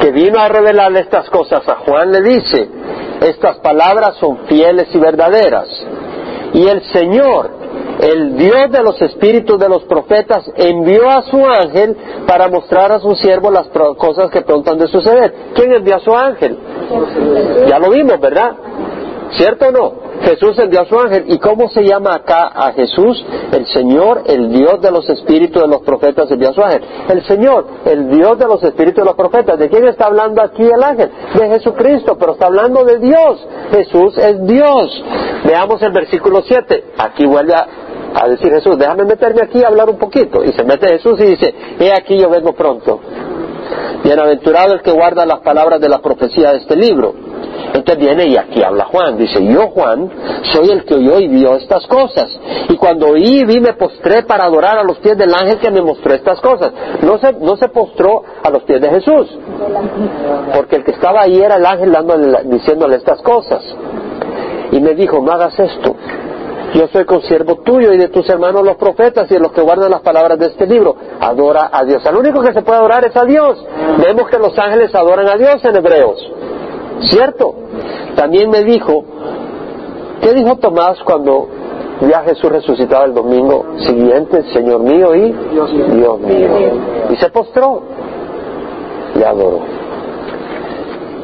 que vino a revelarle estas cosas a Juan le dice, estas palabras son fieles y verdaderas. Y el Señor, el Dios de los espíritus de los profetas, envió a su ángel para mostrar a su siervo las cosas que pronto han de suceder. ¿Quién envió a su ángel? Ya lo vimos, ¿verdad? ¿Cierto o no? Jesús envió a su ángel. ¿Y cómo se llama acá a Jesús? El Señor, el Dios de los espíritus de los profetas envió a su ángel. El Señor, el Dios de los espíritus de los profetas. ¿De quién está hablando aquí el ángel? De Jesucristo, pero está hablando de Dios. Jesús es Dios. Veamos el versículo 7. Aquí vuelve a, a decir Jesús, déjame meterme aquí a hablar un poquito. Y se mete Jesús y dice, he aquí yo vengo pronto. Bienaventurado el que guarda las palabras de la profecía de este libro Entonces viene y aquí habla Juan, dice, yo Juan soy el que oyó y vio estas cosas. Y cuando oí vi me postré para adorar a los pies del ángel que me mostró estas cosas. No se, no se postró a los pies de Jesús, porque el que estaba ahí era el ángel diciéndole estas cosas. Y me dijo, no hagas esto, yo soy consiervo tuyo y de tus hermanos los profetas y de los que guardan las palabras de este libro. Adora a Dios. Al único que se puede adorar es a Dios. Vemos que los ángeles adoran a Dios en Hebreos. ¿Cierto? También me dijo, ¿qué dijo Tomás cuando vio a Jesús resucitado el domingo siguiente? Señor mío y Dios mío. Y se postró y adoró.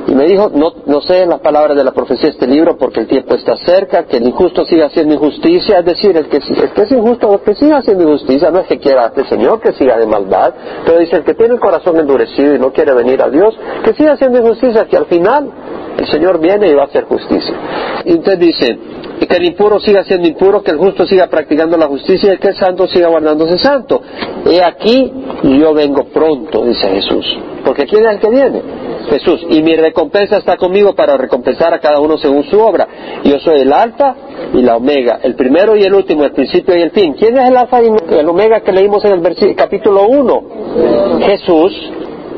Y me dijo, no, no sé las palabras de la profecía este libro porque el tiempo está cerca, que el injusto siga haciendo injusticia, es decir, el que, el que es injusto, que siga haciendo injusticia, no es que quiera este Señor que siga de maldad, pero dice, el que tiene el corazón endurecido y no quiere venir a Dios, que siga haciendo injusticia, que al final el Señor viene y va a hacer justicia. Y usted dice, que el impuro siga siendo impuro, que el justo siga practicando la justicia y que el santo siga guardándose santo. He aquí, yo vengo pronto, dice Jesús. Porque ¿quién es el que viene? Jesús. Y mi recompensa está conmigo para recompensar a cada uno según su obra. Yo soy el alfa y la omega, el primero y el último, el principio y el fin. ¿Quién es el alfa y el omega que leímos en el capítulo 1? Jesús.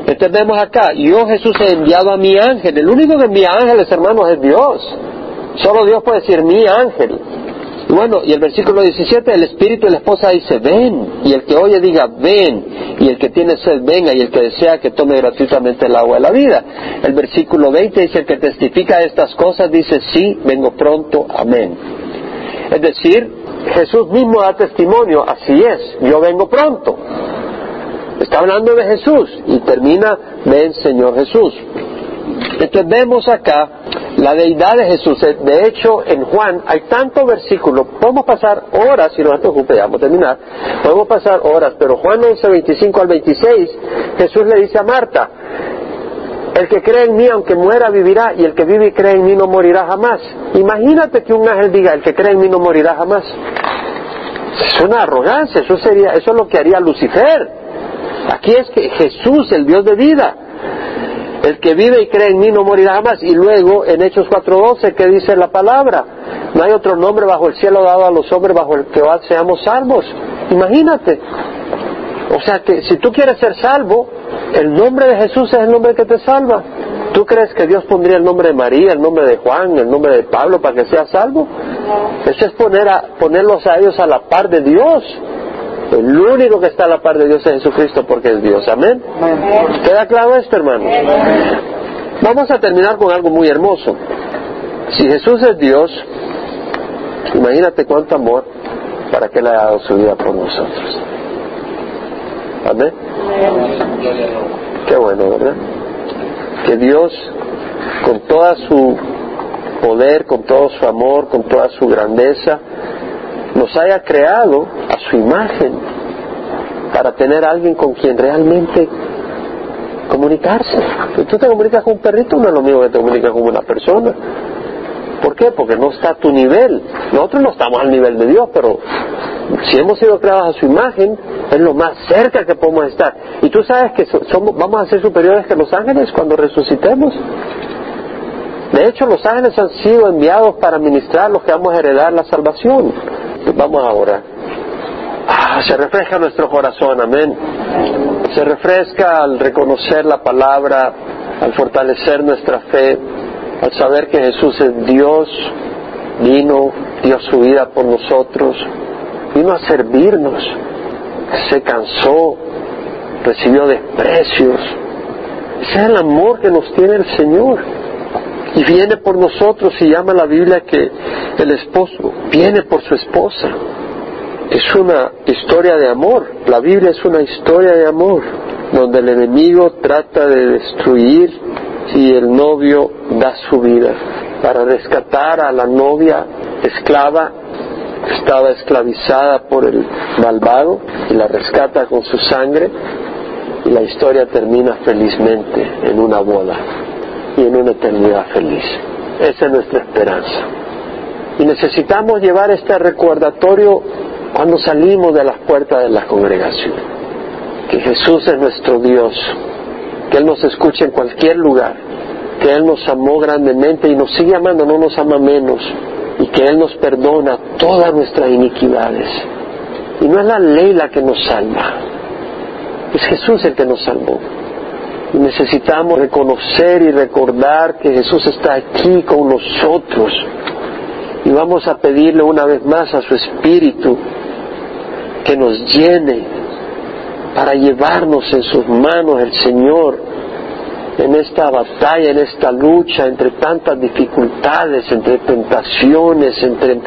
Entonces vemos acá, yo Jesús he enviado a mi ángel. El único que envía ángeles, hermanos, es Dios. Solo Dios puede decir mi ángel. Bueno, y el versículo 17, el espíritu y la esposa dice, ven, y el que oye diga, ven, y el que tiene sed venga, y el que desea que tome gratuitamente el agua de la vida. El versículo 20 dice, el que testifica estas cosas dice, sí, vengo pronto, amén. Es decir, Jesús mismo da testimonio, así es, yo vengo pronto. Está hablando de Jesús y termina, ven Señor Jesús. Entonces vemos acá la deidad de Jesús. De hecho, en Juan hay tantos versículos, podemos pasar horas, si no nos preocupe, ya vamos a terminar, podemos pasar horas, pero Juan 11, 25 al 26, Jesús le dice a Marta, el que cree en mí, aunque muera, vivirá, y el que vive y cree en mí no morirá jamás. Imagínate que un ángel diga, el que cree en mí no morirá jamás. Es una arrogancia, eso sería, eso es lo que haría Lucifer. Aquí es que Jesús, el Dios de vida, el que vive y cree en mí no morirá jamás. Y luego en Hechos 4.12, ¿qué dice la palabra? No hay otro nombre bajo el cielo dado a los hombres bajo el que seamos salvos. Imagínate. O sea que si tú quieres ser salvo, el nombre de Jesús es el nombre que te salva. ¿Tú crees que Dios pondría el nombre de María, el nombre de Juan, el nombre de Pablo para que sea salvo? Eso es poner a, ponerlos a ellos a la par de Dios. El único que está a la par de Dios es Jesucristo porque es Dios. Amén. ¿Queda claro esto, hermanos? Vamos a terminar con algo muy hermoso. Si Jesús es Dios, imagínate cuánto amor para que Él haya dado su vida por nosotros. Amén. Qué bueno, ¿verdad? Que Dios, con toda su poder, con todo su amor, con toda su grandeza, nos haya creado su imagen para tener a alguien con quien realmente comunicarse. Si tú te comunicas con un perrito, no es lo mismo que te comunicas con una persona. ¿Por qué? Porque no está a tu nivel. Nosotros no estamos al nivel de Dios, pero si hemos sido creados a su imagen, es lo más cerca que podemos estar. Y tú sabes que somos, vamos a ser superiores que los ángeles cuando resucitemos. De hecho, los ángeles han sido enviados para ministrar los que vamos a heredar la salvación. Vamos ahora. Ah, se refresca nuestro corazón, amén. Se refresca al reconocer la palabra, al fortalecer nuestra fe, al saber que Jesús es Dios, vino, dio su vida por nosotros, vino a servirnos, se cansó, recibió desprecios. Ese es el amor que nos tiene el Señor y viene por nosotros y llama la Biblia que el esposo viene por su esposa. Es una historia de amor, la Biblia es una historia de amor, donde el enemigo trata de destruir y el novio da su vida para rescatar a la novia esclava estaba esclavizada por el malvado y la rescata con su sangre y la historia termina felizmente en una boda y en una eternidad feliz. Esa es nuestra esperanza. Y necesitamos llevar este recordatorio cuando salimos de las puertas de la congregación. Que Jesús es nuestro Dios, que Él nos escuche en cualquier lugar, que Él nos amó grandemente y nos sigue amando, no nos ama menos, y que Él nos perdona todas nuestras iniquidades. Y no es la ley la que nos salva, es Jesús el que nos salvó. Y necesitamos reconocer y recordar que Jesús está aquí con nosotros. Y vamos a pedirle una vez más a su Espíritu que nos llene para llevarnos en sus manos el Señor en esta batalla, en esta lucha, entre tantas dificultades, entre tentaciones, entre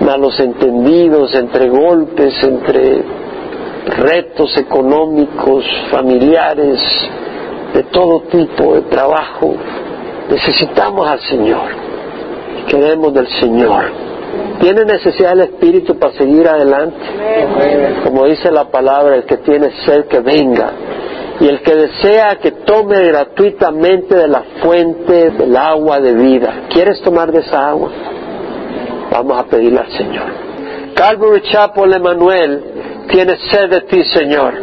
malos entendidos, entre golpes, entre retos económicos, familiares, de todo tipo de trabajo. Necesitamos al Señor. Queremos del Señor. ¿Tiene necesidad el Espíritu para seguir adelante? Como dice la palabra, el que tiene sed que venga. Y el que desea que tome gratuitamente de la fuente del agua de vida. ¿Quieres tomar de esa agua? Vamos a pedirle al Señor. Calvary Chapel Emanuel tiene sed de ti, Señor.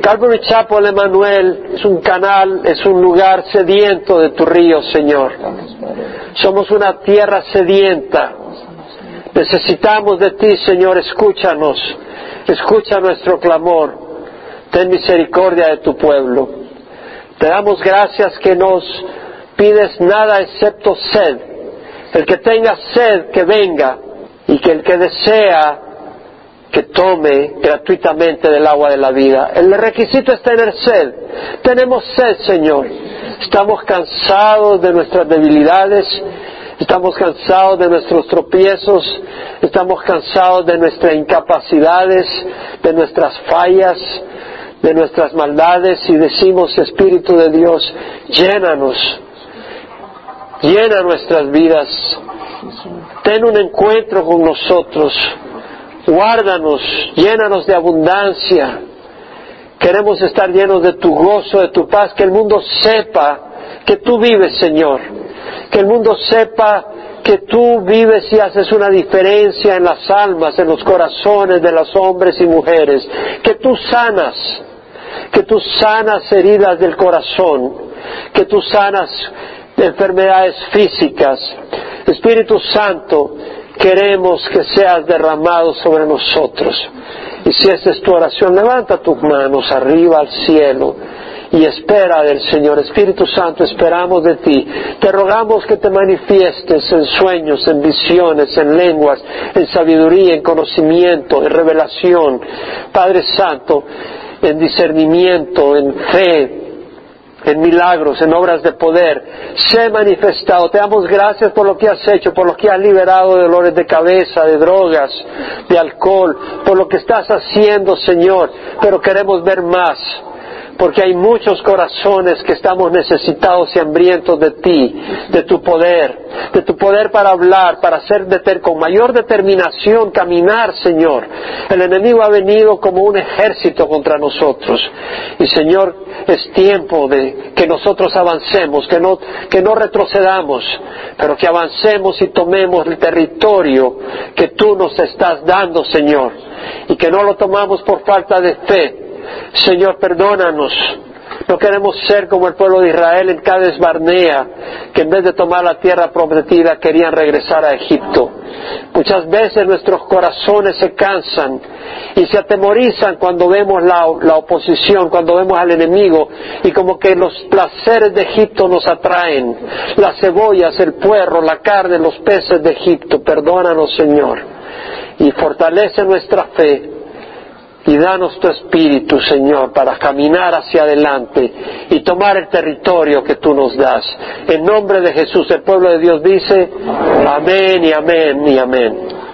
Calvary Chapel Emanuel es un canal, es un lugar sediento de tu río, Señor. Somos una tierra sedienta. Necesitamos de ti, Señor. Escúchanos. Escucha nuestro clamor. Ten misericordia de tu pueblo. Te damos gracias que nos pides nada excepto sed. El que tenga sed, que venga. Y que el que desea que tome gratuitamente del agua de la vida. El requisito es tener sed. Tenemos sed, Señor. Estamos cansados de nuestras debilidades, estamos cansados de nuestros tropiezos, estamos cansados de nuestras incapacidades, de nuestras fallas, de nuestras maldades y decimos, Espíritu de Dios, llénanos, llena nuestras vidas, ten un encuentro con nosotros guárdanos, llénanos de abundancia. Queremos estar llenos de tu gozo, de tu paz, que el mundo sepa que tú vives, Señor. Que el mundo sepa que tú vives y haces una diferencia en las almas, en los corazones de los hombres y mujeres. Que tú sanas, que tú sanas heridas del corazón, que tú sanas enfermedades físicas. Espíritu Santo, queremos que seas derramado sobre nosotros. Y si esta es tu oración, levanta tus manos arriba al cielo y espera del Señor. Espíritu Santo, esperamos de ti. Te rogamos que te manifiestes en sueños, en visiones, en lenguas, en sabiduría, en conocimiento, en revelación. Padre Santo, en discernimiento, en fe, en milagros, en obras de poder, se manifestado. Te damos gracias por lo que has hecho, por lo que has liberado de dolores de cabeza, de drogas, de alcohol, por lo que estás haciendo, Señor, pero queremos ver más porque hay muchos corazones que estamos necesitados y hambrientos de ti, de tu poder, de tu poder para hablar, para hacer con mayor determinación caminar, Señor. El enemigo ha venido como un ejército contra nosotros. Y Señor, es tiempo de que nosotros avancemos, que no, que no retrocedamos, pero que avancemos y tomemos el territorio que tú nos estás dando, Señor, y que no lo tomamos por falta de fe, Señor, perdónanos. No queremos ser como el pueblo de Israel en Cades Barnea, que en vez de tomar la tierra prometida querían regresar a Egipto. Muchas veces nuestros corazones se cansan y se atemorizan cuando vemos la, la, oposición, cuando vemos al enemigo y como que los placeres de Egipto nos atraen, las cebollas, el puerro, la carne, los peces de Egipto. Perdónanos, Señor, y fortalece nuestra fe y danos tu espíritu, Señor, para caminar hacia adelante y tomar el territorio que tú nos das. En nombre de Jesús, el pueblo de Dios dice, amén y amén y amén.